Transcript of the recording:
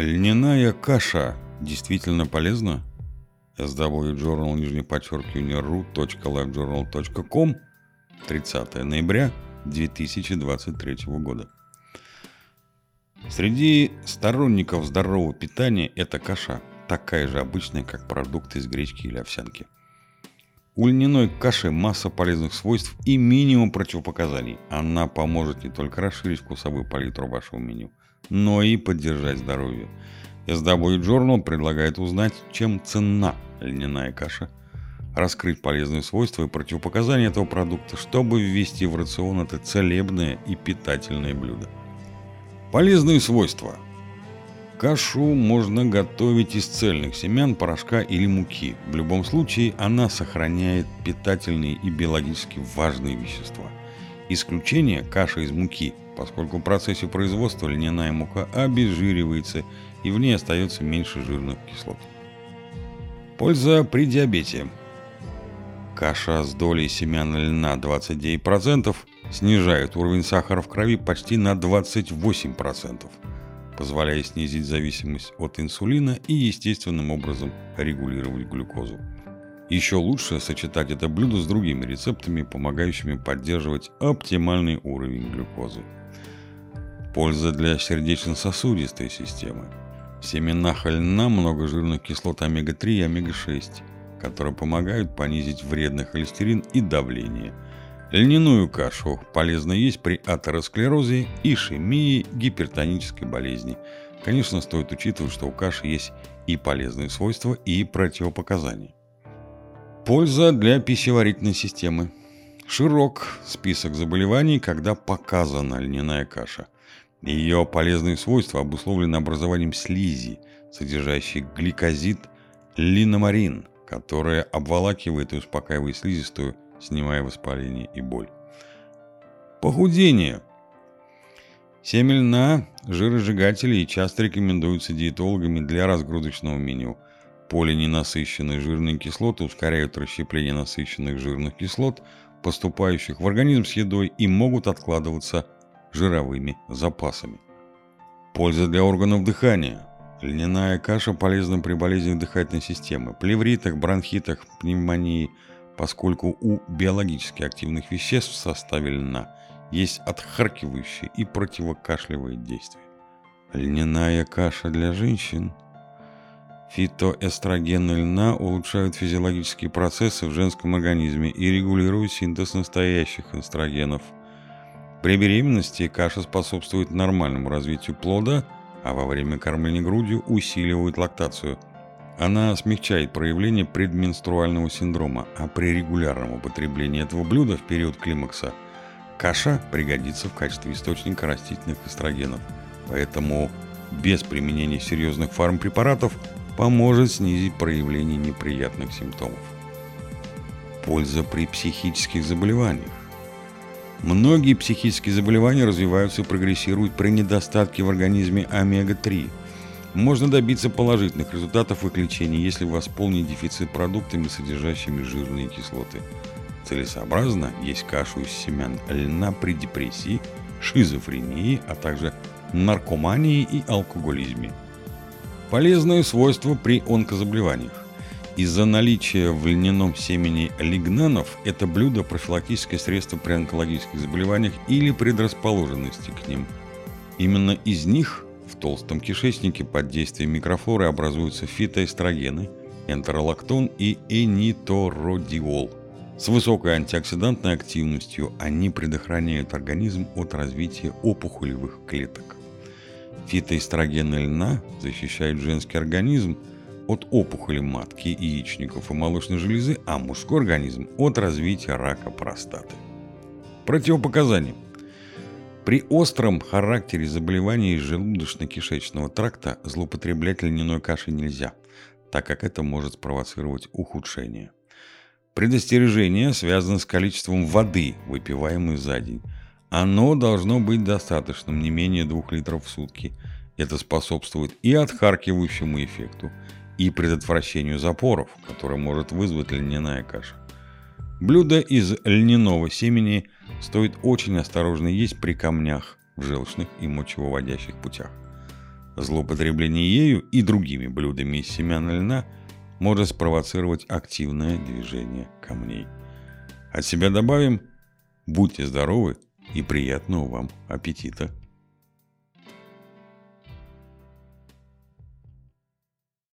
Льняная каша действительно полезна? SW Journal, нижнее подчеркивание, ru.livejournal.com 30 ноября 2023 года. Среди сторонников здорового питания эта каша такая же обычная, как продукты из гречки или овсянки. У льняной каши масса полезных свойств и минимум противопоказаний. Она поможет не только расширить вкусовую палитру вашего меню, но и поддержать здоровье. SW Journal предлагает узнать, чем ценна льняная каша, раскрыть полезные свойства и противопоказания этого продукта, чтобы ввести в рацион это целебное и питательное блюдо. Полезные свойства. Кашу можно готовить из цельных семян, порошка или муки. В любом случае она сохраняет питательные и биологически важные вещества. Исключение – каша из муки, поскольку в процессе производства льняная мука обезжиривается и в ней остается меньше жирных кислот. Польза при диабете. Каша с долей семян льна 29% снижает уровень сахара в крови почти на 28%, позволяя снизить зависимость от инсулина и естественным образом регулировать глюкозу. Еще лучше сочетать это блюдо с другими рецептами, помогающими поддерживать оптимальный уровень глюкозы. Польза для сердечно-сосудистой системы – в семенах льна много жирных кислот омега-3 и омега-6, которые помогают понизить вредный холестерин и давление. Льняную кашу полезно есть при атеросклерозе, ишемии, гипертонической болезни. Конечно, стоит учитывать, что у каши есть и полезные свойства, и противопоказания. Польза для пищеварительной системы. Широк список заболеваний, когда показана льняная каша – ее полезные свойства обусловлены образованием слизи, содержащей гликозид линомарин, которая обволакивает и успокаивает слизистую, снимая воспаление и боль. Похудение. Семя льна, жиросжигатели и часто рекомендуются диетологами для разгрузочного меню. Полиненасыщенные жирные кислоты ускоряют расщепление насыщенных жирных кислот, поступающих в организм с едой и могут откладываться жировыми запасами. Польза для органов дыхания. Льняная каша полезна при болезнях дыхательной системы, плевритах, бронхитах, пневмонии, поскольку у биологически активных веществ в составе льна есть отхаркивающие и противокашлевые действия. Льняная каша для женщин. Фитоэстрогены льна улучшают физиологические процессы в женском организме и регулируют синтез настоящих эстрогенов – при беременности каша способствует нормальному развитию плода, а во время кормления грудью усиливает лактацию. Она смягчает проявление предменструального синдрома, а при регулярном употреблении этого блюда в период климакса каша пригодится в качестве источника растительных эстрогенов. Поэтому без применения серьезных фармпрепаратов поможет снизить проявление неприятных симптомов. Польза при психических заболеваниях. Многие психические заболевания развиваются и прогрессируют при недостатке в организме омега-3. Можно добиться положительных результатов их лечения, если восполнить дефицит продуктами, содержащими жирные кислоты. Целесообразно есть кашу из семян льна при депрессии, шизофрении, а также наркомании и алкоголизме. Полезные свойства при онкозаболеваниях. Из-за наличия в льняном семени лигнанов это блюдо профилактическое средство при онкологических заболеваниях или предрасположенности к ним. Именно из них в толстом кишечнике под действием микрофлоры образуются фитоэстрогены, энтеролактон и энитородиол. С высокой антиоксидантной активностью они предохраняют организм от развития опухолевых клеток. Фитоэстрогены льна защищают женский организм от опухоли матки, яичников и молочной железы, а мужской организм от развития рака простаты. Противопоказания. При остром характере заболеваний желудочно-кишечного тракта злоупотреблять льняной кашей нельзя, так как это может спровоцировать ухудшение. Предостережение связано с количеством воды, выпиваемой за день. Оно должно быть достаточным, не менее 2 литров в сутки. Это способствует и отхаркивающему эффекту, и предотвращению запоров, которые может вызвать льняная каша. Блюдо из льняного семени стоит очень осторожно есть при камнях в желчных и мочевыводящих путях. Злоупотребление ею и другими блюдами из семян льна может спровоцировать активное движение камней. От себя добавим – будьте здоровы и приятного вам аппетита!